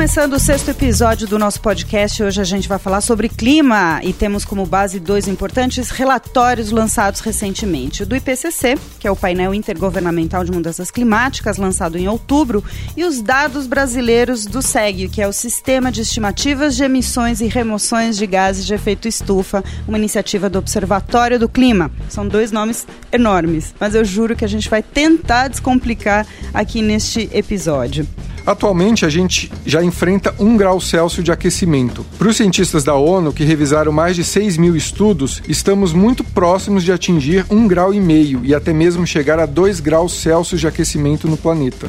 Começando o sexto episódio do nosso podcast, hoje a gente vai falar sobre clima e temos como base dois importantes relatórios lançados recentemente. O do IPCC, que é o painel intergovernamental de mudanças climáticas, lançado em outubro, e os dados brasileiros do SEG, que é o Sistema de Estimativas de Emissões e Remoções de Gases de Efeito Estufa, uma iniciativa do Observatório do Clima. São dois nomes enormes, mas eu juro que a gente vai tentar descomplicar aqui neste episódio. Atualmente, a gente já enfrenta um grau Celsius de aquecimento. Para os cientistas da ONU, que revisaram mais de 6 mil estudos, estamos muito próximos de atingir um grau e meio e até mesmo chegar a 2 graus Celsius de aquecimento no planeta,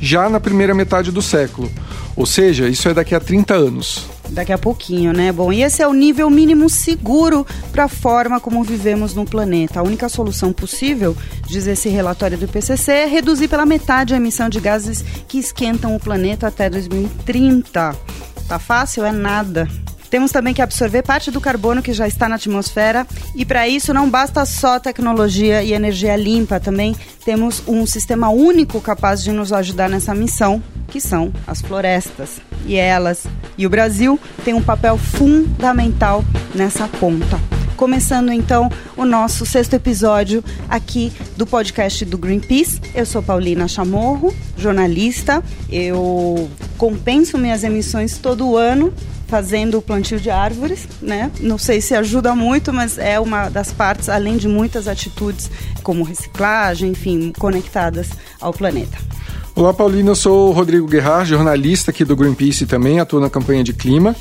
já na primeira metade do século. Ou seja, isso é daqui a 30 anos. Daqui a pouquinho, né? Bom, e esse é o nível mínimo seguro para a forma como vivemos no planeta. A única solução possível, diz esse relatório do IPCC, é reduzir pela metade a emissão de gases que esquentam o planeta até 2030. Tá fácil? É nada. Temos também que absorver parte do carbono que já está na atmosfera e para isso não basta só tecnologia e energia limpa, também temos um sistema único capaz de nos ajudar nessa missão, que são as florestas. E elas e o Brasil têm um papel fundamental nessa ponta. Começando então o nosso sexto episódio aqui do podcast do Greenpeace. Eu sou Paulina Chamorro, jornalista. Eu compenso minhas emissões todo ano fazendo o plantio de árvores, né? Não sei se ajuda muito, mas é uma das partes, além de muitas atitudes como reciclagem, enfim, conectadas ao planeta. Olá, Paulina. Eu sou o Rodrigo Guerra, jornalista aqui do Greenpeace também, atuo na campanha de clima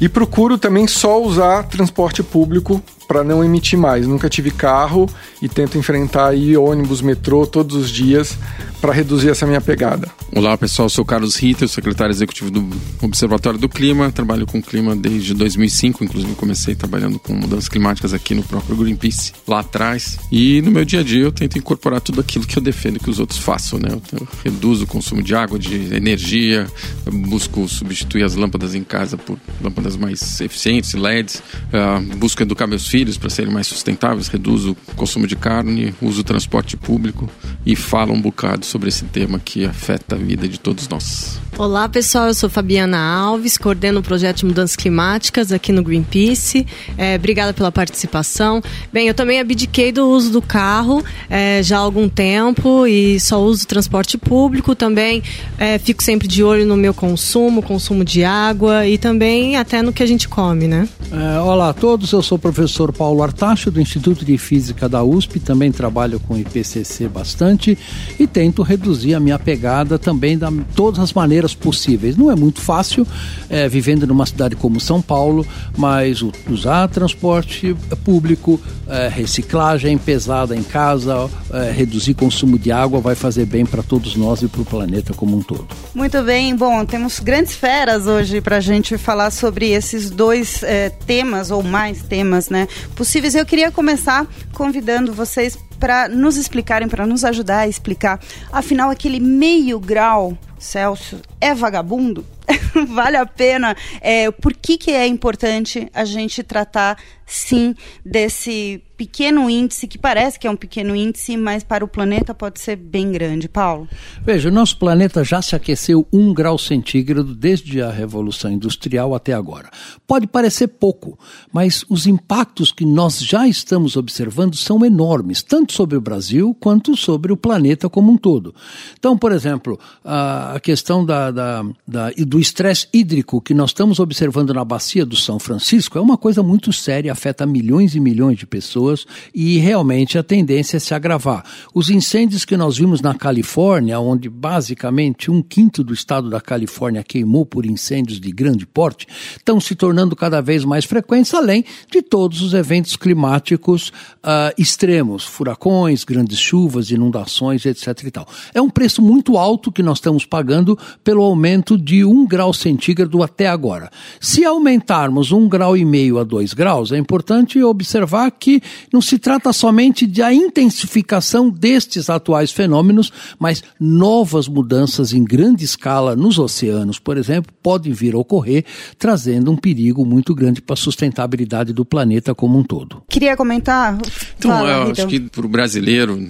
e procuro também só usar transporte público para não emitir mais. Nunca tive carro e tento enfrentar aí ônibus, metrô todos os dias para reduzir essa minha pegada. Olá pessoal, sou Carlos Ritter, secretário executivo do Observatório do Clima. Trabalho com clima desde 2005, inclusive comecei trabalhando com mudanças climáticas aqui no próprio Greenpeace lá atrás. E no meu dia a dia eu tento incorporar tudo aquilo que eu defendo que os outros façam, né? Eu reduzo o consumo de água, de energia, busco substituir as lâmpadas em casa por lâmpadas mais eficientes, LEDs, uh, busco educar meus filhos para serem mais sustentáveis, reduzo o consumo de carne, uso o transporte público e falo um bocado sobre esse tema que afeta a vida de todos nós. Olá pessoal, eu sou Fabiana Alves, coordeno o projeto de mudanças climáticas aqui no Greenpeace. É, obrigada pela participação. Bem, eu também abdiquei do uso do carro é, já há algum tempo e só uso transporte público. Também é, fico sempre de olho no meu consumo, consumo de água e também até no que a gente come, né? É, olá a todos, eu sou o professor Paulo Artacho do Instituto de Física da USP, também trabalho com IPCC bastante e tento reduzir a minha pegada também de todas as maneiras maneiras possíveis. Não é muito fácil, é, vivendo numa cidade como São Paulo, mas usar transporte público, é, reciclagem pesada em casa, é, reduzir consumo de água vai fazer bem para todos nós e para o planeta como um todo. Muito bem, bom, temos grandes feras hoje para a gente falar sobre esses dois é, temas ou mais temas, né, possíveis. Eu queria começar convidando vocês para nos explicarem, para nos ajudar a explicar, afinal, aquele meio grau Celsius é vagabundo? vale a pena? É, por que, que é importante a gente tratar, sim, desse pequeno índice, que parece que é um pequeno índice, mas para o planeta pode ser bem grande. Paulo? Veja, o nosso planeta já se aqueceu um grau centígrado desde a Revolução Industrial até agora. Pode parecer pouco, mas os impactos que nós já estamos observando são enormes, tanto sobre o Brasil quanto sobre o planeta como um todo. Então, por exemplo, a questão da, da, da, do estresse hídrico que nós estamos observando na bacia do São Francisco é uma coisa muito séria, afeta milhões e milhões de pessoas pessoas e realmente a tendência é se agravar. Os incêndios que nós vimos na Califórnia, onde basicamente um quinto do estado da Califórnia queimou por incêndios de grande porte, estão se tornando cada vez mais frequentes, além de todos os eventos climáticos uh, extremos, furacões, grandes chuvas, inundações, etc. E tal. É um preço muito alto que nós estamos pagando pelo aumento de um grau centígrado até agora. Se aumentarmos um grau e meio a dois graus, é importante observar que Não se trata somente de a intensificação destes atuais fenômenos, mas novas mudanças em grande escala nos oceanos, por exemplo, podem vir a ocorrer, trazendo um perigo muito grande para a sustentabilidade do planeta como um todo. Queria comentar? Então, Fala, eu acho que para o brasileiro,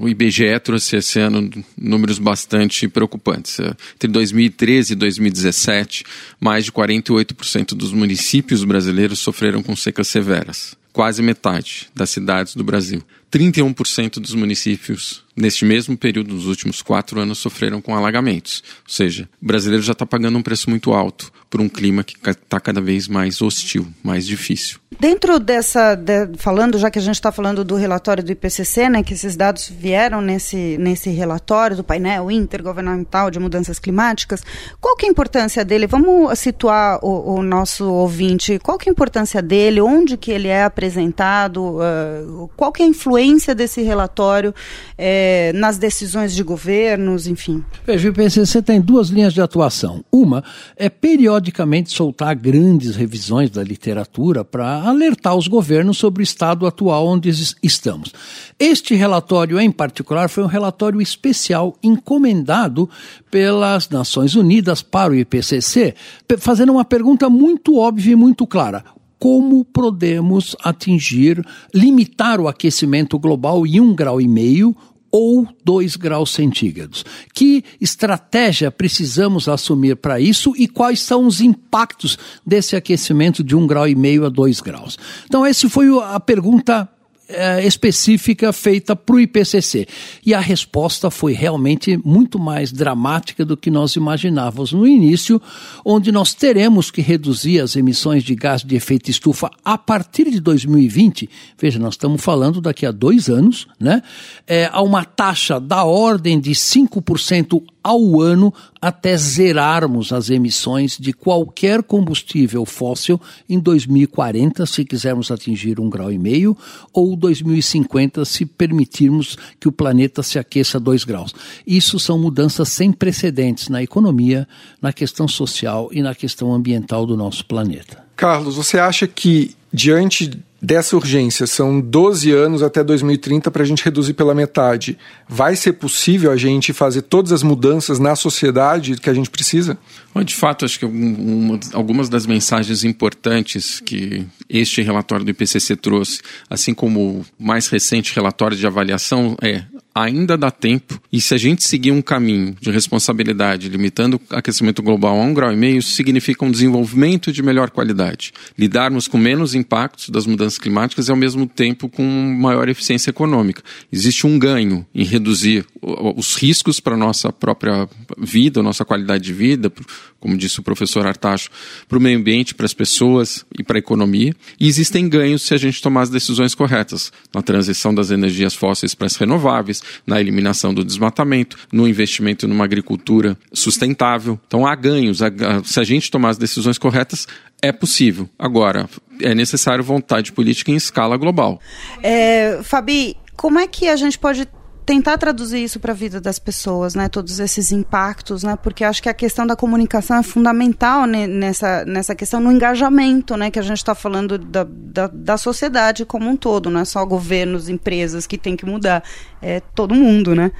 o IBGE trouxe esse ano números bastante preocupantes. Entre 2013 e 2017, mais de 48% dos municípios brasileiros sofreram com secas severas. Quase metade das cidades do Brasil. 31% dos municípios, neste mesmo período, nos últimos quatro anos, sofreram com alagamentos. Ou seja, o brasileiro já está pagando um preço muito alto por um clima que está cada vez mais hostil, mais difícil. Dentro dessa, de, falando, já que a gente está falando do relatório do IPCC, né, que esses dados vieram nesse, nesse relatório do painel intergovernamental de mudanças climáticas, qual que é a importância dele? Vamos situar o, o nosso ouvinte, qual que é a importância dele, onde que ele é apresentado, uh, qual que é a influência desse relatório uh, nas decisões de governos, enfim? Veja, o IPCC tem duas linhas de atuação. Uma é periodicamente soltar grandes revisões da literatura para alertar os governos sobre o estado atual onde estamos. Este relatório, em particular, foi um relatório especial encomendado pelas Nações Unidas para o IPCC, fazendo uma pergunta muito óbvia e muito clara como podemos atingir, limitar o aquecimento global em um grau e meio ou 2 graus centígrados. Que estratégia precisamos assumir para isso e quais são os impactos desse aquecimento de 1 grau e meio a 2 graus? Então, essa foi a pergunta é, específica feita para o IPCC. E a resposta foi realmente muito mais dramática do que nós imaginávamos no início, onde nós teremos que reduzir as emissões de gás de efeito estufa a partir de 2020. Veja, nós estamos falando daqui a dois anos, né? É, a uma taxa da ordem de 5% ao ano até zerarmos as emissões de qualquer combustível fóssil em 2040, se quisermos atingir um grau e meio, ou 2050, se permitirmos que o planeta se aqueça dois graus. Isso são mudanças sem precedentes na economia, na questão social e na questão ambiental do nosso planeta. Carlos, você acha que diante dessa urgência, são 12 anos até 2030 para a gente reduzir pela metade. Vai ser possível a gente fazer todas as mudanças na sociedade que a gente precisa? De fato, acho que uma, algumas das mensagens importantes que este relatório do IPCC trouxe, assim como o mais recente relatório de avaliação, é ainda dá tempo. E se a gente seguir um caminho de responsabilidade, limitando o aquecimento global a um grau e meio, isso significa um desenvolvimento de melhor qualidade. Lidarmos com menos impactos das mudanças climáticas e, ao mesmo tempo, com maior eficiência econômica. Existe um ganho em reduzir os riscos para a nossa própria vida, nossa qualidade de vida, como disse o professor Artacho, para o meio ambiente, para as pessoas e para a economia. E existem ganhos se a gente tomar as decisões corretas na transição das energias fósseis para as renováveis, na eliminação do desmatamento, no investimento numa agricultura sustentável. Então há ganhos. Se a gente tomar as decisões corretas, é possível. Agora, é necessário vontade política em escala global. É, Fabi, como é que a gente pode tentar traduzir isso para a vida das pessoas, né? Todos esses impactos, né? Porque acho que a questão da comunicação é fundamental nessa, nessa questão no engajamento, né? Que a gente está falando da, da, da, sociedade como um todo, não é só governos, empresas que tem que mudar, é todo mundo, né?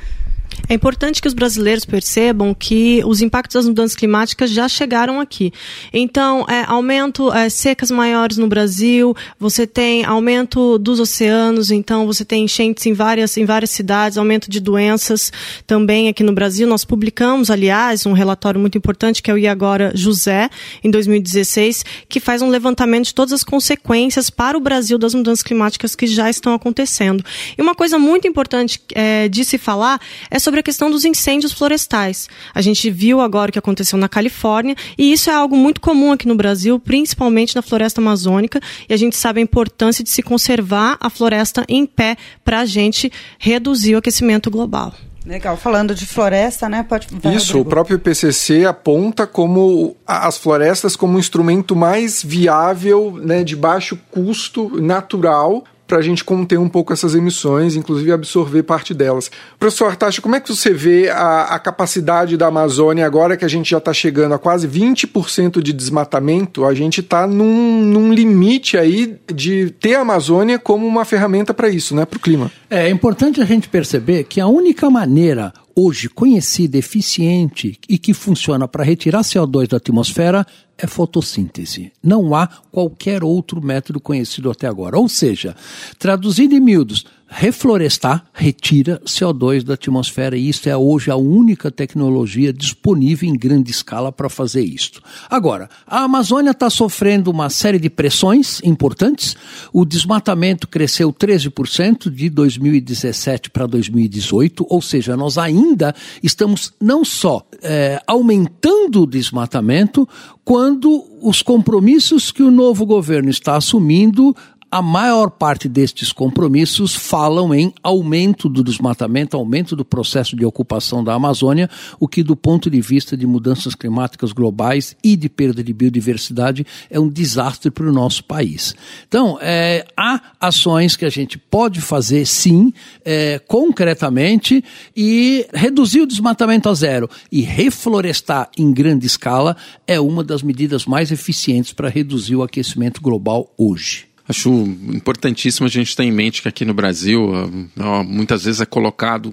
É importante que os brasileiros percebam que os impactos das mudanças climáticas já chegaram aqui. Então, é, aumento é, secas maiores no Brasil, você tem aumento dos oceanos, então você tem enchentes em várias, em várias cidades, aumento de doenças também aqui no Brasil. Nós publicamos, aliás, um relatório muito importante que é o I Agora José, em 2016, que faz um levantamento de todas as consequências para o Brasil das mudanças climáticas que já estão acontecendo. E uma coisa muito importante é, de se falar é é sobre a questão dos incêndios florestais. A gente viu agora o que aconteceu na Califórnia e isso é algo muito comum aqui no Brasil, principalmente na floresta amazônica, e a gente sabe a importância de se conservar a floresta em pé para a gente reduzir o aquecimento global. Legal, falando de floresta, né? Pode, Isso, Rodrigo. o próprio IPCC aponta como as florestas como um instrumento mais viável, né, de baixo custo natural para a gente conter um pouco essas emissões, inclusive absorver parte delas. Professor Artacho, como é que você vê a, a capacidade da Amazônia agora que a gente já está chegando a quase 20% de desmatamento? A gente está num, num limite aí de ter a Amazônia como uma ferramenta para isso, né, para o clima. É, é importante a gente perceber que a única maneira hoje conhecida, eficiente e que funciona para retirar CO2 da atmosfera é fotossíntese. Não há qualquer outro método conhecido até agora. Ou seja, traduzido em miúdos, reflorestar retira CO2 da atmosfera e isso é hoje a única tecnologia disponível em grande escala para fazer isso. Agora, a Amazônia está sofrendo uma série de pressões importantes. O desmatamento cresceu 13% de 2017 para 2018, ou seja, nós ainda estamos não só é, aumentando o desmatamento, quando os compromissos que o novo governo está assumindo a maior parte destes compromissos falam em aumento do desmatamento, aumento do processo de ocupação da Amazônia, o que, do ponto de vista de mudanças climáticas globais e de perda de biodiversidade, é um desastre para o nosso país. Então, é, há ações que a gente pode fazer, sim, é, concretamente, e reduzir o desmatamento a zero e reflorestar em grande escala é uma das medidas mais eficientes para reduzir o aquecimento global hoje. Acho importantíssimo a gente ter em mente que aqui no Brasil, uh, muitas vezes é colocado,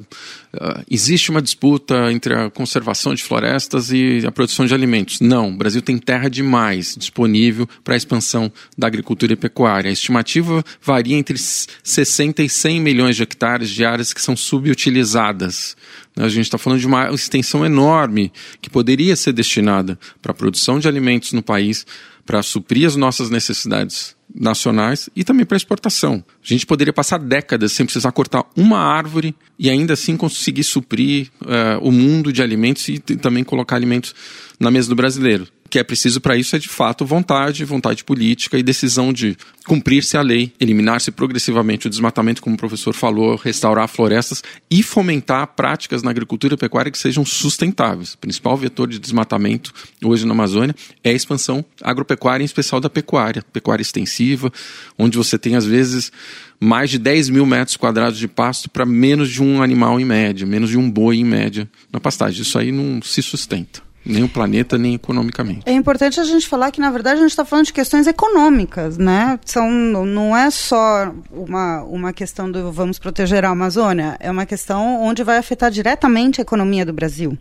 uh, existe uma disputa entre a conservação de florestas e a produção de alimentos. Não, o Brasil tem terra demais disponível para a expansão da agricultura e pecuária. A estimativa varia entre 60 e 100 milhões de hectares de áreas que são subutilizadas. A gente está falando de uma extensão enorme que poderia ser destinada para a produção de alimentos no país, para suprir as nossas necessidades nacionais e também para exportação. A gente poderia passar décadas sem precisar cortar uma árvore e ainda assim conseguir suprir uh, o mundo de alimentos e também colocar alimentos na mesa do brasileiro que é preciso para isso é de fato vontade, vontade política e decisão de cumprir-se a lei, eliminar-se progressivamente o desmatamento, como o professor falou, restaurar florestas e fomentar práticas na agricultura e pecuária que sejam sustentáveis. O principal vetor de desmatamento hoje na Amazônia é a expansão agropecuária, em especial da pecuária, pecuária extensiva, onde você tem às vezes mais de 10 mil metros quadrados de pasto para menos de um animal em média, menos de um boi em média na pastagem. Isso aí não se sustenta nem o planeta, nem economicamente. É importante a gente falar que, na verdade, a gente está falando de questões econômicas, né? São, não é só uma, uma questão do vamos proteger a Amazônia, é uma questão onde vai afetar diretamente a economia do Brasil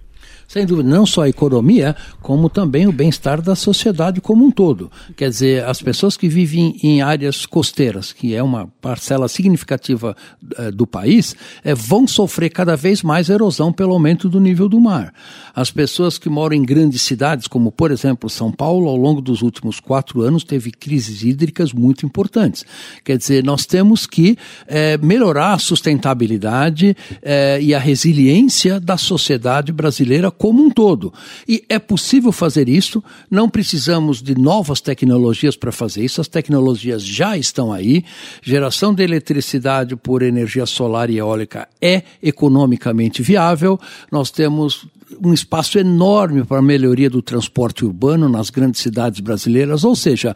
sem dúvida, não só a economia, como também o bem-estar da sociedade como um todo. Quer dizer, as pessoas que vivem em áreas costeiras, que é uma parcela significativa eh, do país, eh, vão sofrer cada vez mais erosão pelo aumento do nível do mar. As pessoas que moram em grandes cidades, como por exemplo São Paulo, ao longo dos últimos quatro anos teve crises hídricas muito importantes. Quer dizer, nós temos que eh, melhorar a sustentabilidade e a resiliência da sociedade brasileira como um todo. E é possível fazer isso, não precisamos de novas tecnologias para fazer isso, as tecnologias já estão aí. Geração de eletricidade por energia solar e eólica é economicamente viável. Nós temos um espaço enorme para a melhoria do transporte urbano nas grandes cidades brasileiras, ou seja,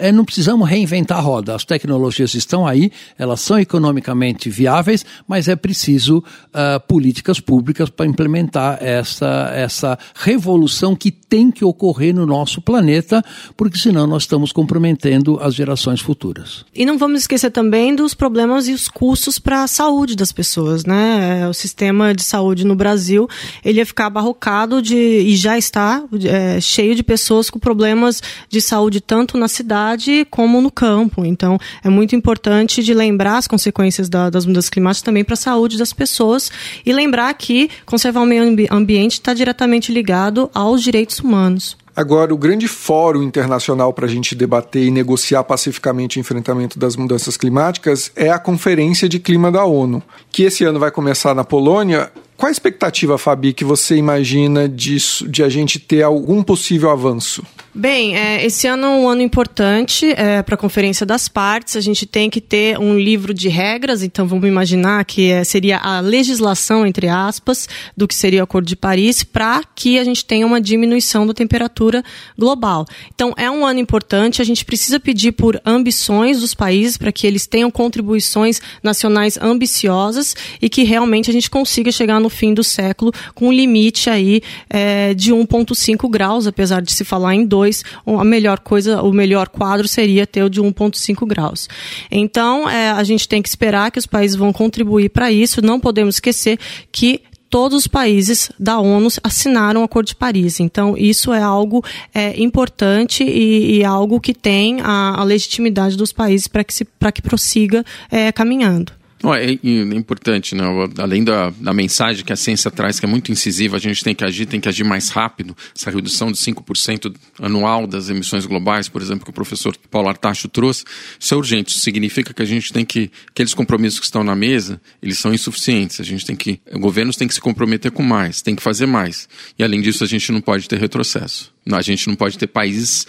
é, não precisamos reinventar a roda. As tecnologias estão aí, elas são economicamente viáveis, mas é preciso uh, políticas públicas para implementar essa, essa revolução que tem que ocorrer no nosso planeta, porque senão nós estamos comprometendo as gerações futuras. E não vamos esquecer também dos problemas e os custos para a saúde das pessoas, né? O sistema de saúde no Brasil, ele ia ficar abarrocado de, e já está é, cheio de pessoas com problemas de saúde tanto na cidade como no campo. Então, é muito importante de lembrar as consequências da, das mudanças climáticas também para a saúde das pessoas e lembrar que conservar o meio ambiente está diretamente ligado aos direitos humanos. Agora, o grande fórum internacional para a gente debater e negociar pacificamente o enfrentamento das mudanças climáticas é a Conferência de Clima da ONU, que esse ano vai começar na Polônia. Qual a expectativa, Fabi, que você imagina disso, de a gente ter algum possível avanço? Bem, é, esse ano é um ano importante é, para a Conferência das Partes. A gente tem que ter um livro de regras, então vamos imaginar que é, seria a legislação, entre aspas, do que seria o Acordo de Paris, para que a gente tenha uma diminuição da temperatura global. Então, é um ano importante, a gente precisa pedir por ambições dos países para que eles tenham contribuições nacionais ambiciosas e que realmente a gente consiga chegar no fim do século com um limite aí é, de 1,5 graus, apesar de se falar em 2 2, a melhor coisa, o melhor quadro seria ter o de 1,5 graus. Então, é, a gente tem que esperar que os países vão contribuir para isso. Não podemos esquecer que todos os países da ONU assinaram o Acordo de Paris. Então, isso é algo é, importante e, e, algo que tem a, a legitimidade dos países para que, que prossiga é, caminhando. É, é, importante, né? além da, da, mensagem que a ciência traz, que é muito incisiva, a gente tem que agir, tem que agir mais rápido. Essa redução de 5% anual das emissões globais, por exemplo, que o professor Paulo Artacho trouxe, isso é urgente. Isso significa que a gente tem que, aqueles compromissos que estão na mesa, eles são insuficientes. A gente tem que, governos têm que se comprometer com mais, tem que fazer mais. E além disso, a gente não pode ter retrocesso. A gente não pode ter países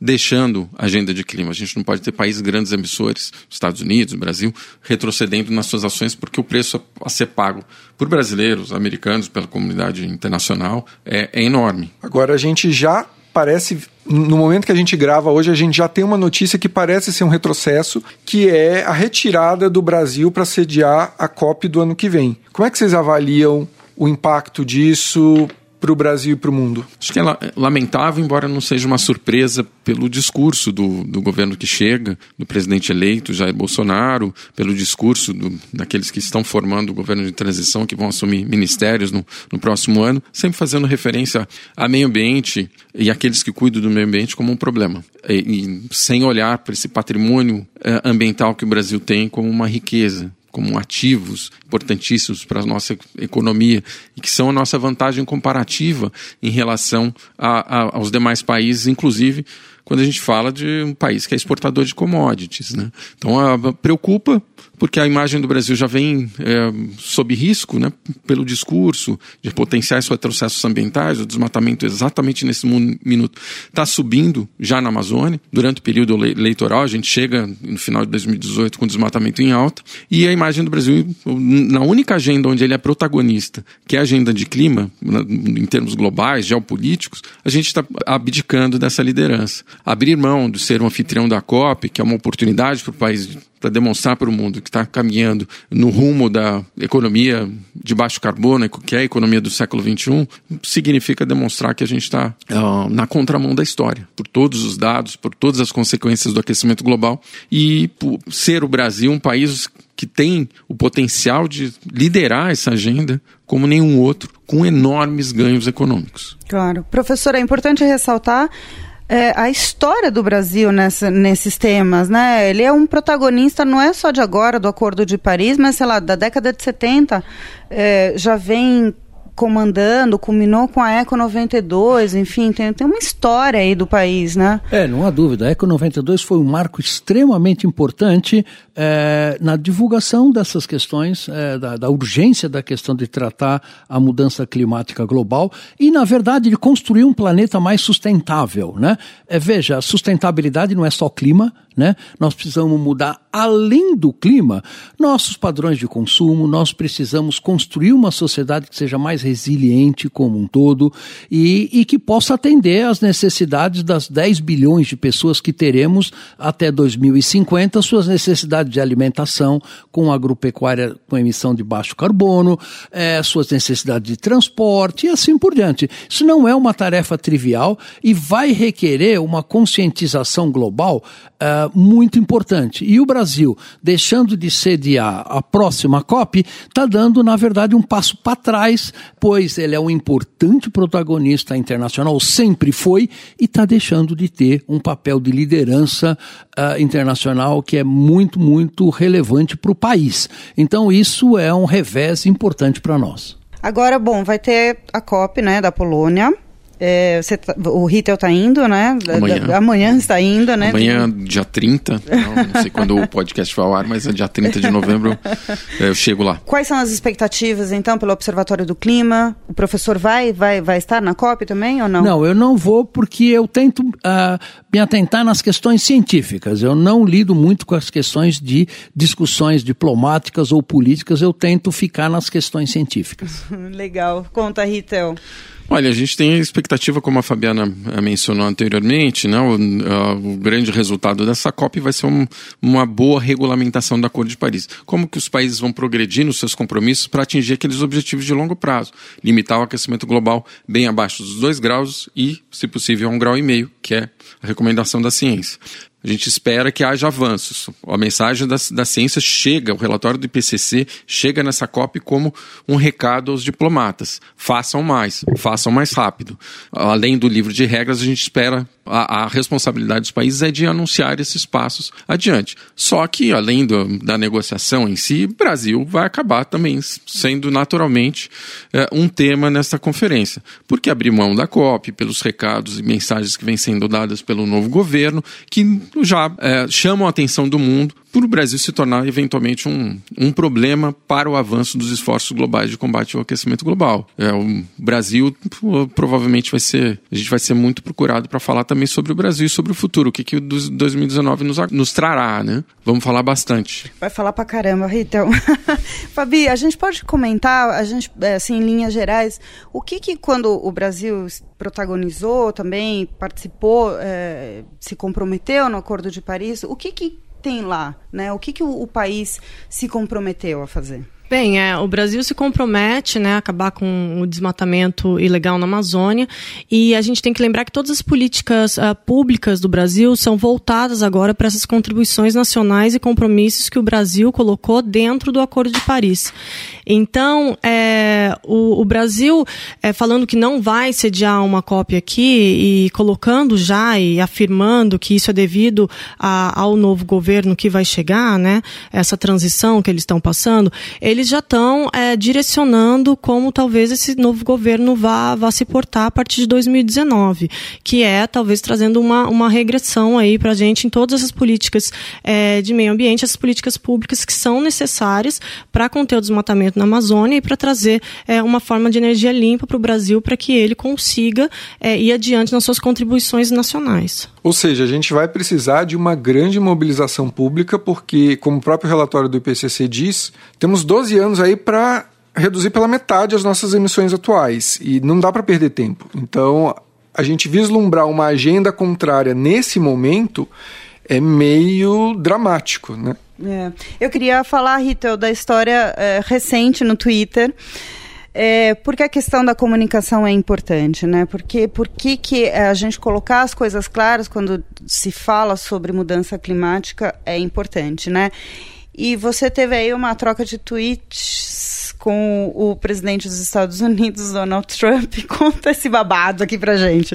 deixando a agenda de clima. A gente não pode ter países grandes emissores, Estados Unidos, Brasil, retrocedendo nas suas ações, porque o preço a ser pago por brasileiros, americanos, pela comunidade internacional é, é enorme. Agora a gente já parece no momento que a gente grava hoje, a gente já tem uma notícia que parece ser um retrocesso, que é a retirada do Brasil para sediar a COP do ano que vem. Como é que vocês avaliam o impacto disso para o Brasil e para o mundo? Acho que é lamentável, embora não seja uma surpresa pelo discurso do, do governo que chega, do presidente eleito Jair Bolsonaro, pelo discurso do, daqueles que estão formando o governo de transição, que vão assumir ministérios no, no próximo ano, sempre fazendo referência a meio ambiente e aqueles que cuidam do meio ambiente como um problema. E, e sem olhar para esse patrimônio eh, ambiental que o Brasil tem como uma riqueza como ativos importantíssimos para a nossa economia e que são a nossa vantagem comparativa em relação a, a, aos demais países, inclusive quando a gente fala de um país que é exportador de commodities. Né? Então, a, preocupa porque a imagem do Brasil já vem é, sob risco né, pelo discurso de potenciais retrocessos ambientais, o desmatamento exatamente nesse minuto está subindo já na Amazônia. Durante o período eleitoral, a gente chega no final de 2018 com desmatamento em alta, e a imagem do Brasil, na única agenda onde ele é protagonista, que é a agenda de clima, em termos globais, geopolíticos, a gente está abdicando dessa liderança. Abrir mão de ser um anfitrião da COP, que é uma oportunidade para o país para demonstrar para o mundo que está caminhando no rumo da economia de baixo carbono, que é a economia do século XXI, significa demonstrar que a gente está uh, na contramão da história, por todos os dados, por todas as consequências do aquecimento global e por ser o Brasil um país que tem o potencial de liderar essa agenda como nenhum outro, com enormes ganhos econômicos. Claro. Professor, é importante ressaltar é, a história do Brasil nessa, nesses temas, né? Ele é um protagonista, não é só de agora, do Acordo de Paris, mas, sei lá, da década de 70, é, já vem comandando, culminou com a Eco 92, enfim, tem, tem uma história aí do país, né? É, não há dúvida. A Eco 92 foi um marco extremamente importante é, na divulgação dessas questões, é, da, da, urgência da questão de tratar a mudança climática global e, na verdade, de construir um planeta mais sustentável, né? É, veja, sustentabilidade não é só clima, né? Nós precisamos mudar além do clima nossos padrões de consumo, nós precisamos construir uma sociedade que seja mais resiliente como um todo e, e que possa atender às necessidades das 10 bilhões de pessoas que teremos até 2050, suas necessidades de alimentação com agropecuária com emissão de baixo carbono, é, suas necessidades de transporte e assim por diante. Isso não é uma tarefa trivial e vai requerer uma conscientização global uh, muito importante. E o Brasil, deixando de sediar a próxima COP, está dando, na verdade, um passo para trás, pois ele é um importante protagonista internacional, sempre foi, e está deixando de ter um papel de liderança uh, internacional que é muito, muito relevante para o país. Então, isso é um revés importante para nós. Agora, bom, vai ter a COP né, da Polônia É, tá, o Ritel está indo, né? Amanhã. Da, amanhã está indo, né? Amanhã, dia 30. Não, não sei quando o podcast vai ao ar, mas é dia 30 de novembro é, eu chego lá. Quais são as expectativas, então, pelo Observatório do Clima? O professor vai, vai, vai estar na COP também ou não? Não, eu não vou porque eu tento uh, me atentar nas questões científicas. Eu não lido muito com as questões de discussões diplomáticas ou políticas. Eu tento ficar nas questões científicas. Legal. Conta, Ritel. Olha, a gente tem a expectativa, como a Fabiana eh, mencionou anteriormente, né, o, uh, o grande resultado dessa COP vai ser um, uma boa regulamentação da Acordo de Paris. Como que os países vão progredir nos seus compromissos para atingir aqueles objetivos de longo prazo, limitar o aquecimento global bem abaixo dos 2 graus e, se possível, a um grau e meio, que é a recomendação da ciência. A gente espera que haja avanços. A mensagem da, da ciência chega, o relatório do IPCC chega nessa COP como um recado aos diplomatas. Façam mais, façam mais rápido. Além do livro de regras, a gente espera a, a, responsabilidade dos países é de anunciar esses passos adiante. Só que, além do, da negociação em si, o Brasil vai acabar também sendo naturalmente é, um tema nessa conferência. Porque abrir mão da COP, pelos recados e mensagens que vêm sendo dadas pelo novo governo, que já é, chamam a atenção do mundo para o Brasil se tornar eventualmente um, um problema para o avanço dos esforços globais de combate ao aquecimento global. É, o Brasil provavelmente vai ser, a gente vai ser muito procurado para falar também sobre o Brasil e sobre o futuro, o que, que o 2019 nos, nos trará, né? Vamos falar bastante. Vai falar para caramba, então. Fabi, a gente pode comentar, a gente, é, assim, em linhas gerais, o que que quando o Brasil protagonizou também, participou, é, se comprometeu no Acordo de Paris, o que que tem lá? Né? O que, que o, o país se comprometeu a fazer? Bem, é, o Brasil se compromete né, a acabar com o desmatamento ilegal na Amazônia e a gente tem que lembrar que todas as políticas uh, públicas do Brasil são voltadas agora para essas contribuições nacionais e compromissos que o Brasil colocou dentro do Acordo de Paris. Então, é, o, o, Brasil, é, falando que não vai sediar uma cópia aqui e colocando já e afirmando que isso é devido a, ao novo governo que vai chegar, né, essa transição que eles estão passando, eles já estão é, direcionando como talvez esse novo governo vá, vá se portar a partir de 2019, que é talvez trazendo uma, uma regressão aí para a gente em todas essas políticas é, de meio ambiente, essas políticas públicas que são necessárias para conter o desmatamento na Amazônia e para trazer é, uma forma de energia limpa para o Brasil para que ele consiga é, ir adiante nas suas contribuições nacionais. Ou seja, a gente vai precisar de uma grande mobilização pública, porque, como o próprio relatório do IPCC diz, temos 12 anos aí para reduzir pela metade as nossas emissões atuais e não dá para perder tempo. Então, a gente vislumbrar uma agenda contrária nesse momento é meio dramático, né? É. Eu queria falar, Rita, da história é, recente no Twitter. É, porque a questão da comunicação é importante, né? Porque por que, que a gente colocar as coisas claras quando se fala sobre mudança climática é importante, né? E você teve aí uma troca de tweets com o presidente dos Estados Unidos, Donald Trump. Conta esse babado aqui pra gente.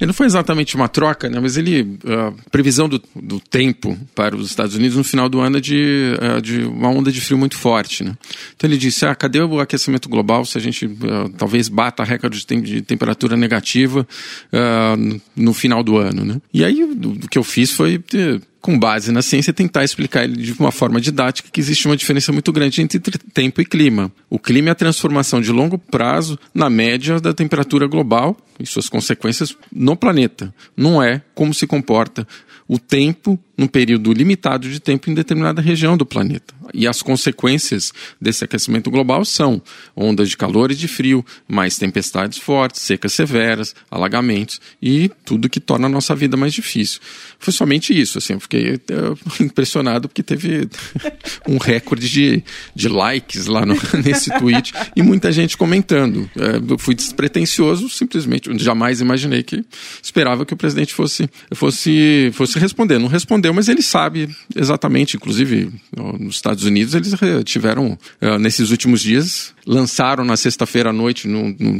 Ele não foi exatamente uma troca, né? mas ele. A previsão do, do tempo para os Estados Unidos no final do ano é de, é de uma onda de frio muito forte. Né? Então ele disse: ah, cadê o aquecimento global se a gente uh, talvez bata a recorde de, de temperatura negativa uh, no final do ano? Né? E aí o que eu fiz foi. Com base na ciência, tentar explicar ele de uma forma didática que existe uma diferença muito grande entre tempo e clima. O clima é a transformação de longo prazo na média da temperatura global e suas consequências no planeta. Não é como se comporta o tempo num período limitado de tempo em determinada região do planeta. E as consequências desse aquecimento global são ondas de calor e de frio, mais tempestades fortes, secas severas, alagamentos e tudo que torna a nossa vida mais difícil. Foi somente isso, assim, eu fiquei uh, impressionado porque teve um recorde de, de likes lá no, nesse tweet e muita gente comentando. Uh, eu fui despretensioso, simplesmente, jamais imaginei que esperava que o presidente fosse, fosse, fosse responder. Não respondeu mas ele sabe exatamente, inclusive nos Estados Unidos, eles tiveram, nesses últimos dias, lançaram na sexta-feira à noite, no, no,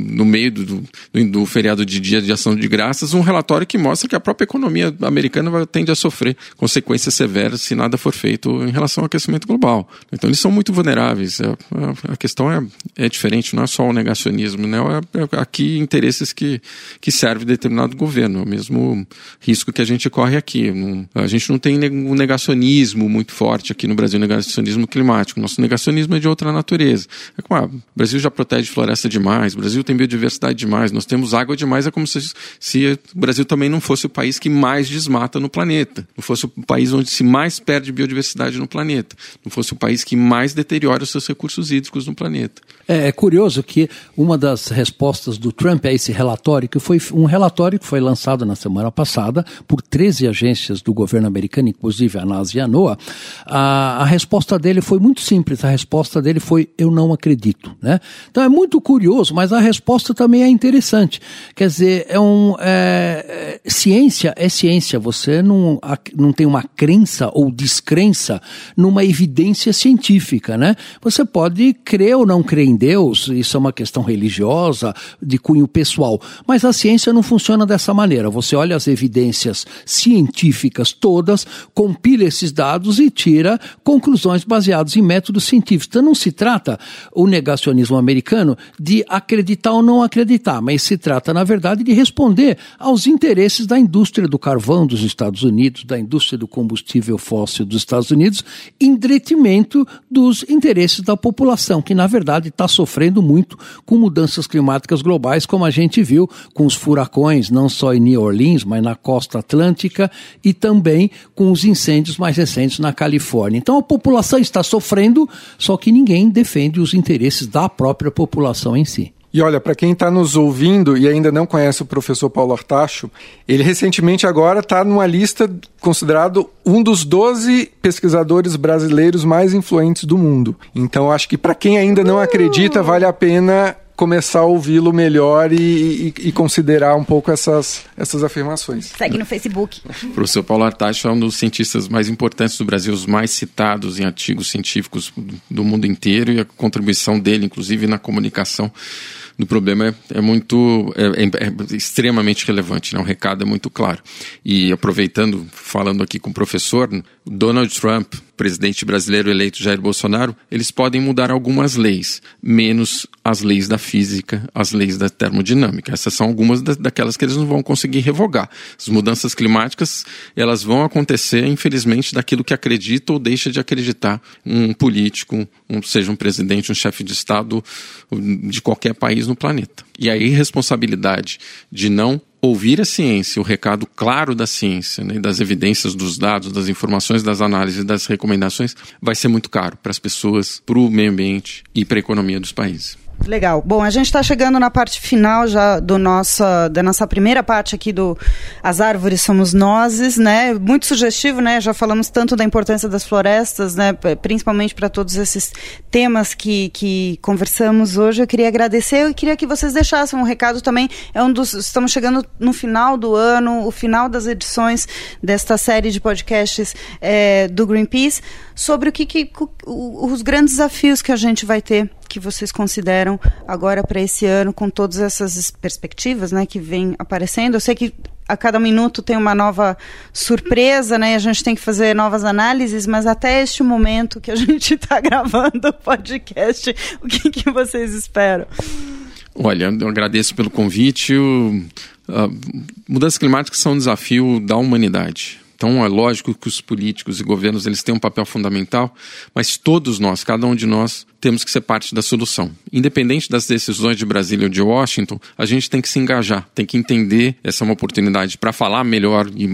no, meio do, do, do, feriado de dia de ação de graças, um relatório que mostra que a própria economia americana tende a sofrer consequências severas se nada for feito em relação ao aquecimento global. Então eles são muito vulneráveis. A, a, a questão é, é diferente, não é só o negacionismo, né? É, é aqui interesses que, que servem determinado governo. É o mesmo risco que a gente corre aqui. Não, a gente não tem um negacionismo muito forte aqui no Brasil, negacionismo climático. Nosso negacionismo é de outra natureza. É como, ah, o Brasil já protege floresta demais, o Brasil tem biodiversidade demais, nós temos água demais, é como se, se o Brasil também não fosse o país que mais desmata no planeta, não fosse o país onde se mais perde biodiversidade no planeta, não fosse o país que mais deteriora os seus recursos hídricos no planeta. É, é curioso que uma das respostas do Trump a esse relatório, que foi um relatório que foi lançado na semana passada por 13 agências do governo americano, inclusive a NASA e a NOAA, a, a resposta dele foi muito simples, a resposta dele foi eu não acredito. Né? Então é muito curioso, mas a resposta também é interessante. Quer dizer, é um, é, é, ciência é ciência, você não, não tem uma crença ou descrença numa evidência científica. Né? Você pode crer ou não crer em Deus, isso é uma questão religiosa, de cunho pessoal, mas a ciência não funciona dessa maneira. Você olha as evidências científicas todas, compila esses dados e tira conclusões baseadas em métodos científicos. Então não se trata o negacionismo americano de acreditar ou não acreditar, mas se trata, na verdade, de responder aos interesses da indústria do carvão dos Estados Unidos, da indústria do combustível fóssil dos Estados Unidos, em detrimento dos interesses da população, que na verdade está sofrendo muito com mudanças climáticas globais, como a gente viu com os furacões, não só em New Orleans, mas na costa atlântica e também com os incêndios mais recentes na Califórnia. Então a população está sofrendo, só que ninguém defende os interesses da própria população em si. E olha, para quem está nos ouvindo e ainda não conhece o professor Paulo Artacho, ele recentemente agora está numa lista considerado um dos 12 pesquisadores brasileiros mais influentes do mundo. Então acho que para quem ainda não acredita, vale a pena começar a ouvi-lo melhor e, e, e, considerar um pouco essas, essas afirmações. Segue no Facebook. O professor Paulo Artacho é um dos cientistas mais importantes do Brasil, os mais citados em artigos científicos do mundo inteiro e a contribuição dele, inclusive, na comunicação do problema é, é muito é, é, é, extremamente relevante, né? o recado é muito claro. E aproveitando, falando aqui com o professor, Donald Trump, presidente brasileiro eleito Jair Bolsonaro, eles podem mudar algumas leis, menos as leis da física, as leis da termodinâmica. Essas são algumas da, daquelas que eles não vão conseguir revogar. As mudanças climáticas, elas vão acontecer, infelizmente, daquilo que acredita ou deixa de acreditar um político, um, seja um presidente, um chefe de Estado de qualquer país no planeta. E a irresponsabilidade de não ouvir a ciência, o recado claro da ciência, né, das evidências, dos dados, das informações, das análises, das recomendações, vai ser muito caro para as pessoas, para o meio ambiente e para a economia dos países. Legal. Bom, a gente está chegando na parte final já do nossa, da nossa primeira parte aqui do As Árvores Somos Nozes, né? Muito sugestivo, né? Já falamos tanto da importância das florestas, né? Principalmente para todos esses temas que, que conversamos hoje. Eu queria agradecer e queria que vocês deixassem um recado também. É um dos. Estamos chegando no final do ano, o final das edições desta série de podcasts é, do Greenpeace, sobre o que, que os grandes desafios que a gente vai ter que vocês consideram agora para esse ano, com todas essas perspectivas né, que vêm aparecendo? Eu sei que a cada minuto tem uma nova surpresa, né? A gente tem que fazer novas análises, mas até este momento que a gente está gravando o podcast, o que, que, vocês esperam? Olha, eu agradeço pelo convite. Mudanças climáticas são um desafio da humanidade. Então é lógico que os políticos e governos eles têm um papel fundamental, mas todos nós, cada um de nós, temos que ser parte da solução. Independente das decisões de Brasília ou de Washington, a gente tem que se engajar, tem que entender essa é uma oportunidade para falar melhor e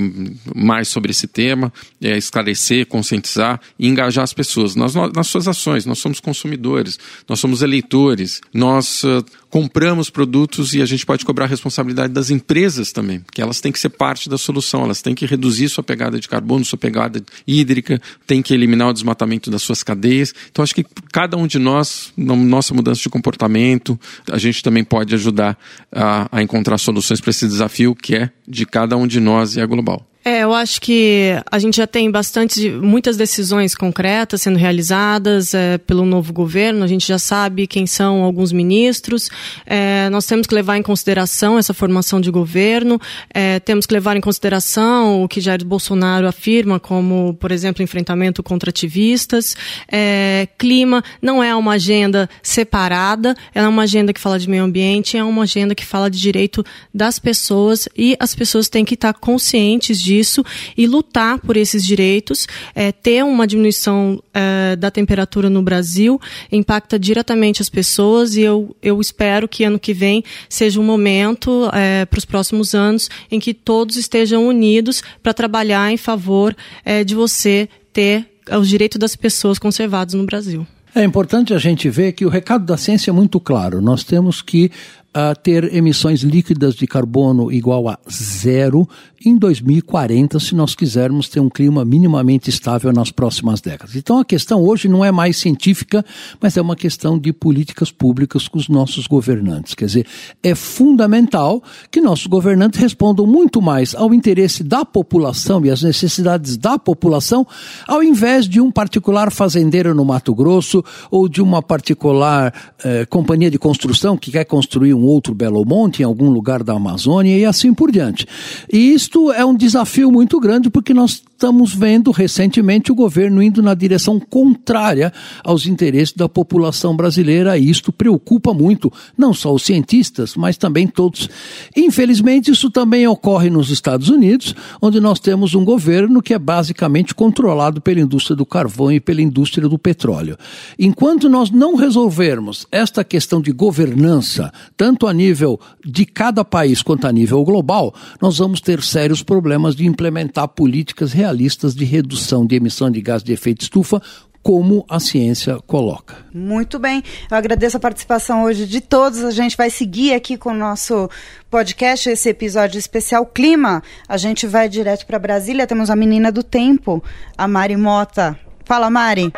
mais sobre esse tema, é, esclarecer, conscientizar e engajar as pessoas nas, nas suas ações. Nós somos consumidores, nós somos eleitores, nós uh, compramos produtos e a gente pode cobrar a responsabilidade das empresas também, que elas têm que ser parte da solução, elas têm que reduzir sua pegada de carbono, sua pegada hídrica, têm que eliminar o desmatamento das suas cadeias. Então acho que cada um de nós, na nossa mudança de comportamento, a gente também pode ajudar a, a encontrar soluções para esse desafio que é de cada um de nós e é global. É, eu acho que a gente já tem bastante, muitas decisões concretas sendo realizadas é, pelo novo governo. A gente já sabe quem são alguns ministros. É, nós temos que levar em consideração essa formação de governo. É, temos que levar em consideração o que Jair Bolsonaro afirma, como, por exemplo, enfrentamento contra ativistas. É, clima não é uma agenda separada. É uma agenda que fala de meio ambiente. É uma agenda que fala de direito das pessoas e as pessoas têm que estar conscientes disso disso e lutar por esses direitos. É, ter uma diminuição é, da temperatura no Brasil impacta diretamente as pessoas e eu, eu espero que ano que vem seja um momento é, para os próximos anos em que todos estejam unidos para trabalhar em favor é, de você ter os direitos das pessoas conservados no Brasil. É importante a gente ver que o recado da ciência é muito claro. Nós temos que uh, ter emissões líquidas de carbono igual a zero em 2040, se nós quisermos ter um clima minimamente estável nas próximas décadas. Então a questão hoje não é mais científica, mas é uma questão de políticas públicas com os nossos governantes. Quer dizer, é fundamental que nossos governantes respondam muito mais ao interesse da população e às necessidades da população, ao invés de um particular fazendeiro no Mato Grosso ou de uma particular eh, companhia de construção que quer construir um outro Belo Monte em algum lugar da Amazônia e assim por diante. E isto é um desafio muito grande porque nós estamos vendo recentemente o governo indo na direção contrária aos interesses da população brasileira e isto preocupa muito, não só os cientistas, mas também todos. Infelizmente, isso também ocorre nos Estados Unidos, onde nós temos um governo que é basicamente controlado pela indústria do carvão e pela indústria do petróleo. Enquanto nós não resolvermos esta questão de governança, tanto a nível de cada país quanto a nível global, nós vamos ter sérios problemas de implementar políticas realistas de redução de emissão de gás de efeito estufa, como a ciência coloca. Muito bem. Eu agradeço a participação hoje de todos. A gente vai seguir aqui com o nosso podcast, esse episódio especial Clima. A gente vai direto para Brasília. Temos a menina do tempo, a Mari Mota. Fala, Mari.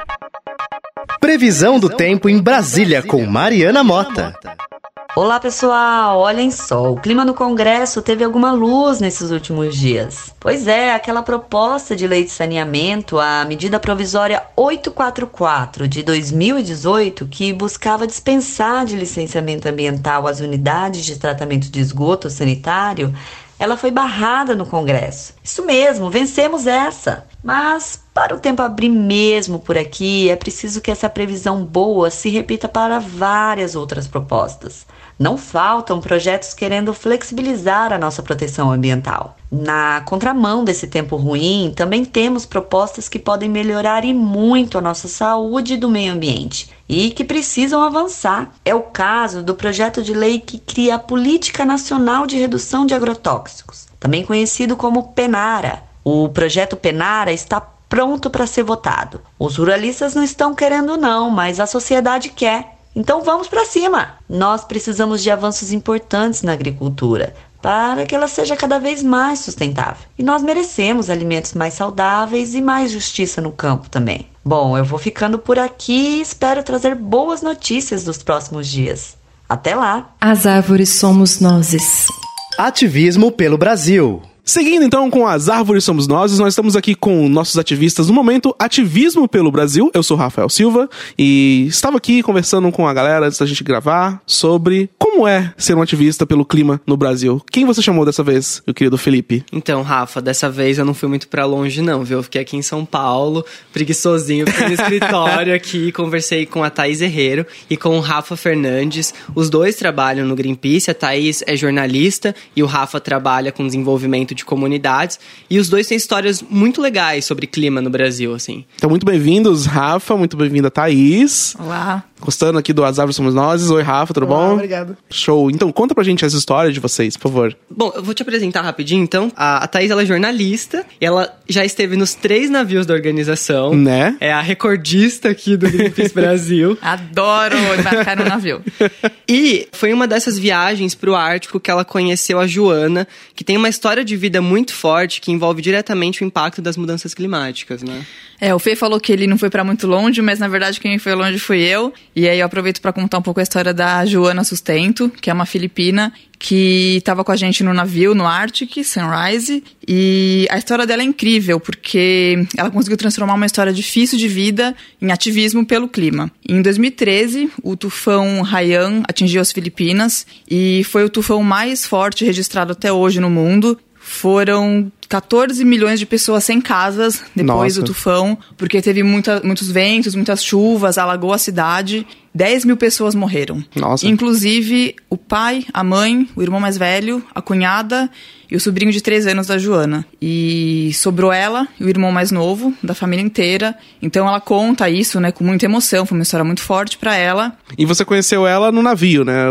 Previsão do tempo em Brasília com Mariana Mota. Olá pessoal, olhem só, o clima no Congresso teve alguma luz nesses últimos dias. Pois é, aquela proposta de lei de saneamento, a medida provisória 844 de 2018, que buscava dispensar de licenciamento ambiental as unidades de tratamento de esgoto sanitário, ela foi barrada no Congresso. Isso mesmo, vencemos essa. Mas para o tempo abrir mesmo por aqui, é preciso que essa previsão boa se repita para várias outras propostas. Não faltam projetos querendo flexibilizar a nossa proteção ambiental. Na contramão desse tempo ruim, também temos propostas que podem melhorar e muito a nossa saúde do meio ambiente e que precisam avançar. É o caso do projeto de lei que cria a Política Nacional de Redução de Agrotóxicos, também conhecido como PENARA. O projeto PENARA está pronto para ser votado. Os ruralistas não estão querendo não, mas a sociedade quer. Então vamos para cima! Nós precisamos de avanços importantes na agricultura para que ela seja cada vez mais sustentável. E nós merecemos alimentos mais saudáveis e mais justiça no campo também. Bom, eu vou ficando por aqui e espero trazer boas notícias nos próximos dias. Até lá! As árvores somos nozes. Ativismo pelo Brasil. Seguindo então com as Árvores Somos Nós, nós estamos aqui com nossos ativistas no momento Ativismo pelo Brasil. Eu sou Rafael Silva e estava aqui conversando com a galera antes da gente gravar sobre como é ser um ativista pelo clima no Brasil. Quem você chamou dessa vez, meu querido Felipe? Então, Rafa, dessa vez eu não fui muito para longe não, viu? Eu fiquei aqui em São Paulo, preguiçosinho, fui no escritório aqui, conversei com a Thaís Herreiro e com o Rafa Fernandes. Os dois trabalham no Greenpeace, a Thaís é jornalista e o Rafa trabalha com desenvolvimento de comunidades. E os dois têm histórias muito legais sobre clima no Brasil, assim. Então, muito bem-vindos, Rafa, muito bem-vinda, Thaís. Olá. Gostando aqui do As Árvores Somos Nós. Oi, Rafa, tudo Olá, bom? Obrigado. Show. Então, conta pra gente as histórias de vocês, por favor. Bom, eu vou te apresentar rapidinho, então. A, a Thaís, ela é jornalista e ela já esteve nos três navios da organização. Né? É a recordista aqui do Greenpeace Brasil. Adoro embarcar no navio. E foi uma dessas viagens pro Ártico que ela conheceu a Joana, que tem uma história de vida muito forte que envolve diretamente o impacto das mudanças climáticas, né? É, o Fê falou que ele não foi para muito longe, mas na verdade quem foi longe fui eu. E aí eu aproveito para contar um pouco a história da Joana Sustento, que é uma filipina que estava com a gente no navio no Arctic, Sunrise, e a história dela é incrível, porque ela conseguiu transformar uma história difícil de vida em ativismo pelo clima. Em 2013, o tufão Haiyan atingiu as Filipinas e foi o tufão mais forte registrado até hoje no mundo. Foram 14 milhões de pessoas sem casas depois Nossa. do tufão, porque teve muita, muitos ventos, muitas chuvas, alagou a cidade. 10 mil pessoas morreram. Nossa. Inclusive o pai, a mãe, o irmão mais velho, a cunhada e o sobrinho de 3 anos da Joana. E sobrou ela e o irmão mais novo, da família inteira. Então ela conta isso, né, com muita emoção. Foi uma história muito forte para ela. E você conheceu ela no navio, né?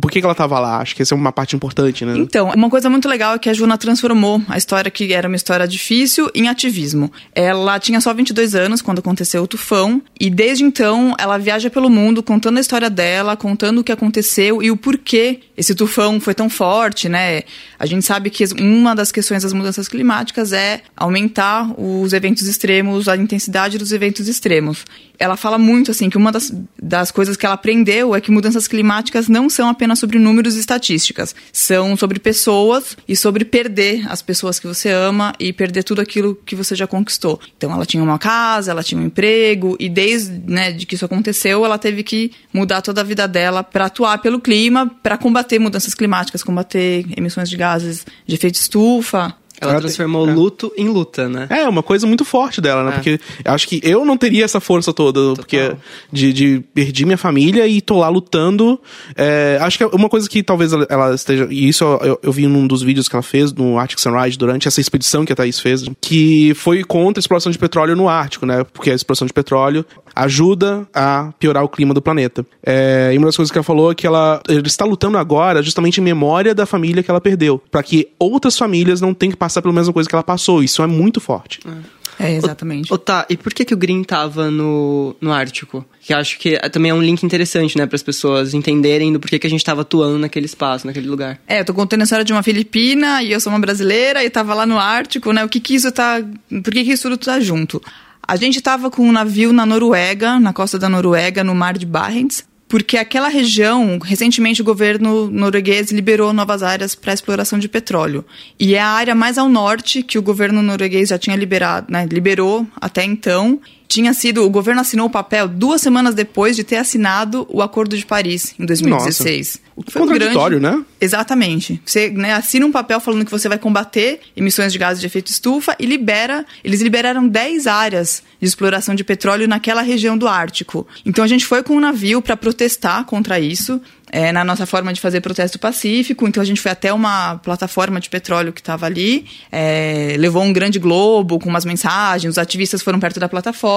Por que, ela tava lá? Acho que essa é uma parte importante, né? Então, uma coisa muito legal é que a Juna transformou a história que era uma história difícil em ativismo. Ela tinha só 22 anos quando aconteceu o tufão e desde então ela viaja pelo mundo contando a história dela, contando o que aconteceu e o porquê esse tufão foi tão forte, né? A gente sabe que uma das questões das mudanças climáticas é aumentar os eventos extremos, a intensidade dos eventos extremos. Ela fala muito assim que uma das, das coisas que ela aprendeu é que mudanças climáticas não são apenas sobre números e estatísticas, são sobre pessoas e sobre perder as pessoas que você ama e perder tudo aquilo que você já conquistou. Então ela tinha uma casa, ela tinha um emprego e desde né, de que isso aconteceu, ela teve que mudar toda a vida dela para atuar pelo clima, para combater mudanças climáticas, combater emissões de gases de efeito estufa. Ela transformou luto em luta, né? É, uma coisa muito forte dela, né? É. Porque acho que eu não teria essa força toda, porque de, de perdi minha família e tô lá lutando. É, acho que é uma coisa que talvez ela- ela esteja. E isso eu, eu vi num dos vídeos que ela fez no Arctic Sunrise durante essa expedição que a Thaís fez, que foi contra a exploração de petróleo no Ártico, né? Porque a exploração de petróleo ajuda a piorar o clima do planeta. É, e uma das coisas que ela falou é que ela, ela está lutando agora justamente em memória da família que ela perdeu, para que outras famílias não tenham que passar pela mesma coisa que ela passou. Isso é muito forte. É, exatamente. Ô, tá, e por que, que o Green tava no, no Ártico? Que acho que é- também é um link interessante, né, para as pessoas entenderem do porquê que a gente tava atuando naquele espaço, naquele lugar. É, eu tô contando a história de uma filipina e eu sou uma brasileira e tava lá no Ártico, né? O que que isso tá. Por que que isso tudo tá junto? A gente tava com um navio na Noruega, na costa da Noruega, no mar de Barents, porque aquela região, recentemente o governo norueguês liberou novas áreas para exploração de petróleo. E é a área mais ao norte que o governo norueguês já tinha liberado, né, liberou até então. Tinha sido, o governo assinou o papel duas semanas depois de ter assinado o Acordo de Paris, em 2016. O que foi um grande- né? Exatamente. Você né, assina um papel falando que você vai combater emissões de gases de efeito estufa e libera. Eles liberaram 10 áreas de exploração de petróleo naquela região do Ártico. Então a gente foi com um navio para protestar contra isso. é, na nossa forma de fazer protesto pacífico, então a gente foi até uma plataforma de petróleo que estava ali, é, levou um grande globo com umas mensagens, os ativistas foram perto da plataforma,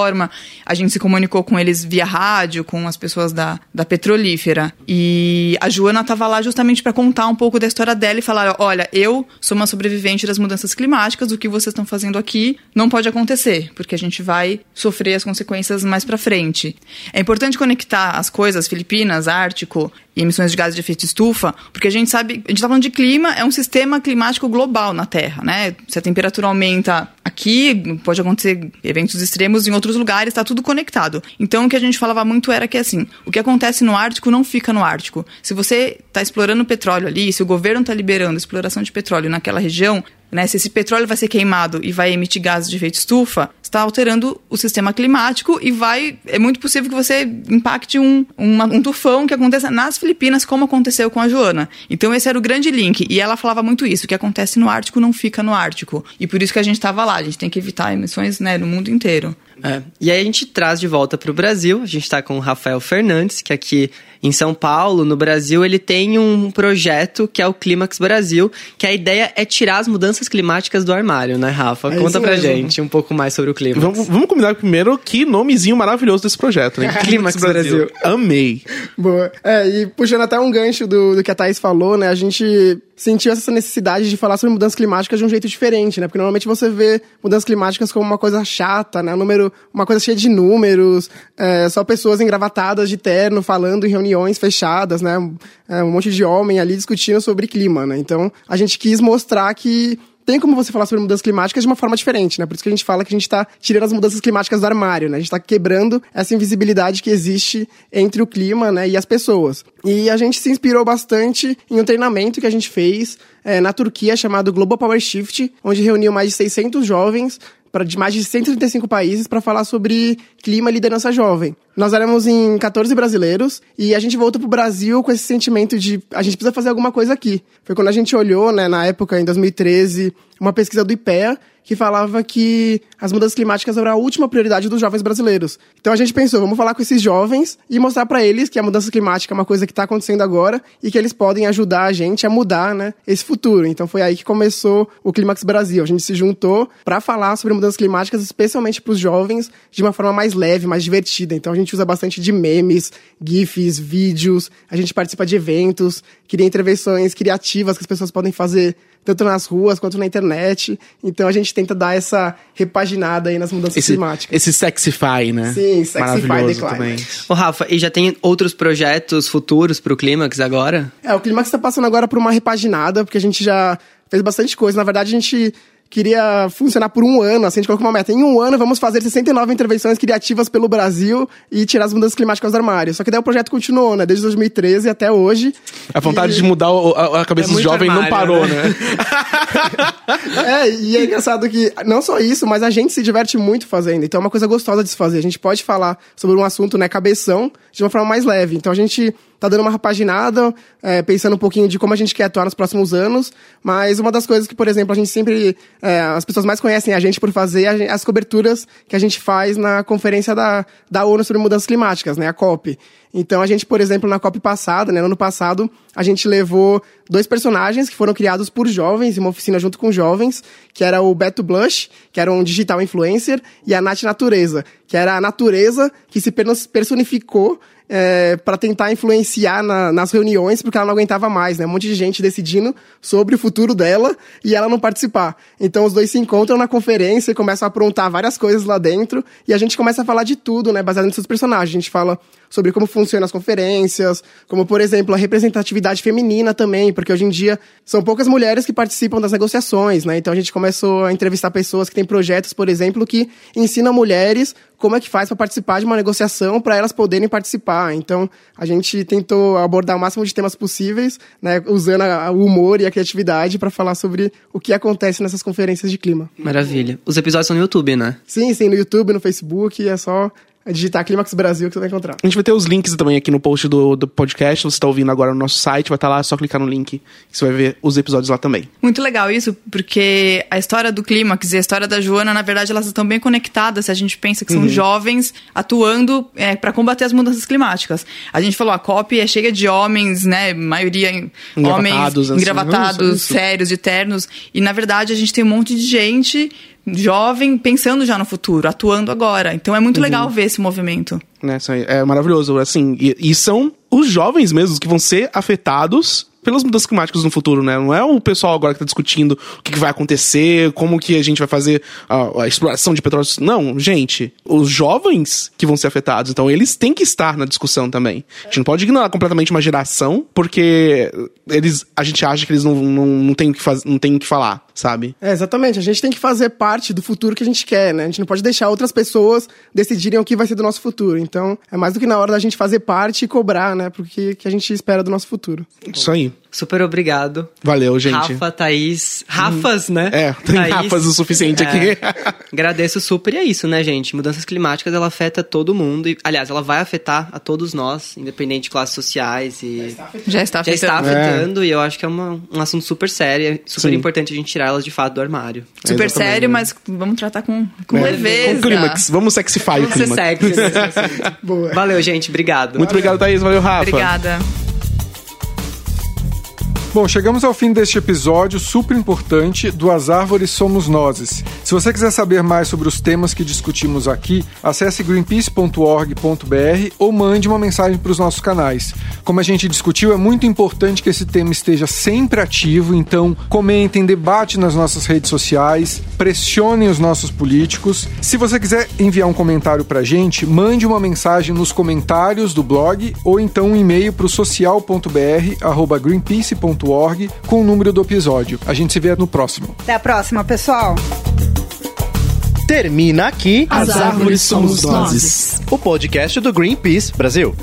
a gente se comunicou com eles via rádio, com as pessoas da, da petrolífera. E a Joana estava lá justamente para contar um pouco da história dela e falar: olha, eu sou uma sobrevivente das mudanças climáticas, o que vocês estão fazendo aqui não pode acontecer, porque a gente vai sofrer as consequências mais para frente. É importante conectar as coisas, Filipinas, Ártico e emissões de gases de efeito estufa, porque a gente sabe, a gente está falando de clima, é um sistema climático global na Terra, né? Se a temperatura aumenta aqui, pode acontecer eventos extremos em outros lugares, está tudo conectado. Então o que a gente falava muito era que assim, o que acontece no Ártico não fica no Ártico. Se você está explorando petróleo ali, se o governo está liberando exploração de petróleo naquela região, né, se esse petróleo vai ser queimado e vai emitir gases de efeito estufa, está alterando o sistema climático e vai. É muito possível que você impacte um, uma- um tufão que aconteça nas Filipinas, como aconteceu com a Joana. Então, esse era o grande link. E ela falava muito isso: o que acontece no Ártico não fica no Ártico. E por isso que a gente estava lá. A gente tem que evitar emissões né, no mundo inteiro. É. E aí a gente traz de volta para o Brasil. A gente está com o Rafael Fernandes, que aqui em São Paulo, no Brasil, ele tem um projeto que é o Clímax Brasil, que a ideia é tirar as mudanças climáticas do armário, né, Rafa? É Conta pra mesmo. gente um pouco mais sobre o Clímax. Vamos, vamos combinar primeiro que nomezinho maravilhoso desse projeto, né? Clímax Brasil. Amei. Boa. É, e puxando até um gancho do, do que a Thaís falou, né? A gente sentiu essa necessidade de falar sobre mudanças climáticas de um jeito diferente, né? Porque normalmente você vê mudanças climáticas como uma coisa chata, né? Um número, uma coisa cheia de números, é, só pessoas engravatadas de terno falando em reuniões fechadas, né? É, um monte de homem ali discutindo sobre clima, né? Então, a gente quis mostrar que tem como você falar sobre mudanças climáticas de uma forma diferente, né? Por isso que a gente fala que a gente tá tirando as mudanças climáticas do armário, né? A gente tá quebrando essa invisibilidade que existe entre o clima, né, e as pessoas. E a gente se inspirou bastante em um treinamento que a gente fez é, na Turquia chamado Global Power Shift, onde reuniu mais de 600 jovens de mais de 135 países para falar sobre clima e liderança jovem. Nós éramos em 14 brasileiros e a gente voltou pro Brasil com esse sentimento de a gente precisa fazer alguma coisa aqui. Foi quando a gente olhou, né, na época, em 2013, uma pesquisa do IPEA que falava que as mudanças climáticas eram a última prioridade dos jovens brasileiros. Então a gente pensou, vamos falar com esses jovens e mostrar para eles que a mudança climática é uma coisa que está acontecendo agora e que eles podem ajudar a gente a mudar, né, esse futuro. Então foi aí que começou o Clímax Brasil. A gente se juntou para falar sobre mudanças climáticas, especialmente para os jovens, de uma forma mais leve, mais divertida. Então a gente usa bastante de memes, gifs, vídeos, a gente participa de eventos, cria intervenções criativas que as pessoas podem fazer tanto nas ruas quanto na internet. Então a gente tenta dar essa repaginada aí nas mudanças Esse, climáticas. esse Sexify, né? Sim, Sexify the. Climate. Ô, Rafa, e já tem outros projetos futuros pro Clímax agora? É, o Clímax está passando agora por uma repaginada, porque a gente já fez bastante coisa. Na verdade, a gente queria funcionar por um ano, assim, a gente colocou uma meta. Em um ano, vamos fazer 69 intervenções criativas pelo Brasil e tirar as mudanças climáticas do armário. Só que daí o projeto continuou, né? Desde 2013 até hoje. A vontade E- de mudar o- a, a cabeça É dos jovens não parou, né? né? É, e é engraçado que não só isso, mas a gente se diverte muito fazendo. Então é uma coisa gostosa de se fazer. A gente pode falar sobre um assunto, né, cabeção, de uma forma mais leve. Então a gente tá dando uma repaginada, é, pensando um pouquinho de como a gente quer atuar nos próximos anos. Mas uma das coisas que, por exemplo, a gente sempre. é, as pessoas mais conhecem a gente por fazer gen- as coberturas que a gente faz na conferência da, da ONU sobre mudanças climáticas, né, a COP. Então a gente, por exemplo, na COP passada, né, no ano passado, a gente levou dois personagens que foram criados por jovens, em uma oficina junto com jovens, que era o Beto Blush, que era um digital influencer, e a Nath Natureza, que era a natureza que se personificou é, para tentar influenciar na- nas reuniões, porque ela não aguentava mais, né? Um monte de gente decidindo sobre o futuro dela e ela não participar. Então os dois se encontram na conferência e começam a aprontar várias coisas lá dentro e a gente começa a falar de tudo, né? Baseado nesses personagens. A gente fala sobre como funcionam as conferências, como, por exemplo, a representatividade feminina também, porque hoje em dia são poucas mulheres que participam das negociações, né? Então a gente começou a entrevistar pessoas que têm projetos, por exemplo, que ensinam mulheres como é que faz para participar de uma negociação para elas poderem participar. Então, a gente tentou abordar o máximo de temas possíveis, né, usando a- o humor e a criatividade para falar sobre o que acontece nessas conferências de clima. Maravilha. Os episódios são no YouTube, né? Sim, sim, no YouTube, no Facebook, é só digitar Clímax Brasil que você vai encontrar. A gente vai ter os links também aqui no post do, do podcast. Você tá ouvindo agora no nosso site, vai estar lá, é só clicar no link que você vai ver os episódios lá também. Muito legal isso, porque a história do Clímax e a história da Joana, na verdade, elas estão bem conectadas se a gente pensa que são Uhum. jovens atuando para combater as mudanças climáticas. A gente falou, a COP é cheia de homens, né? Maioria em- homens Engravatados, assim. engravatados, isso. sérios, de ternos. E, na verdade, a gente tem um monte de gente jovem pensando já no futuro, atuando agora. Então é muito Uhum. legal ver esse movimento. Né, é maravilhoso, assim. E, e são os jovens mesmos que vão ser afetados pelas mudanças climáticas no futuro, né? Não é o pessoal agora que tá discutindo o que, que vai acontecer, como que a gente vai fazer a, a exploração de petróleo. Não, gente, os jovens que vão ser afetados, então eles têm que estar na discussão também. A gente não pode ignorar completamente uma geração, porque eles, a gente acha que eles não, não, não têm o que faz, não têm o que falar, sabe? É, exatamente. A gente tem que fazer parte do futuro que a gente quer, né? A gente não pode deixar outras pessoas decidirem o que vai ser do nosso futuro. Então, é mais do que na hora da gente fazer parte e cobrar, né? Porque que a gente espera do nosso futuro. Isso aí. Super obrigado. Valeu, gente. Rafa, Thaís. Rafas, né? É, tem Thaís. Rafas o suficiente É. aqui. Agradeço super e é isso, né, gente? Mudanças climáticas, ela afeta todo mundo. E, aliás, ela vai afetar a todos nós, independente de classes sociais. E... Já está Já está afetando. afetando e eu acho que é uma, um assunto super sério. É super Sim. importante a gente tirar elas de fato do armário. Super sério, mas vamos tratar com, com leveza. Com clímax. Vamos sexify o Vamos ser clímax. sexy nesse assunto. Boa. Valeu, gente. Obrigado. Muito obrigado, Thaís. Valeu, Rafa. Obrigada. Bom, chegamos ao fim deste episódio super importante do As Árvores Somos Nozes. Se você quiser saber mais sobre os temas que discutimos aqui, acesse greenpeace.org.br ou mande uma mensagem para os nossos canais. Como a gente discutiu, é muito importante que esse tema esteja sempre ativo, então comentem, debate nas nossas redes sociais, pressionem os nossos políticos. Se você quiser enviar um comentário pra gente, mande uma mensagem nos comentários do blog ou então um e-mail pro social.br@greenpeace.org com o número do episódio. A gente se vê no próximo. Até a próxima, pessoal. Termina aqui As árvores somos nós. o podcast do Greenpeace Brasil.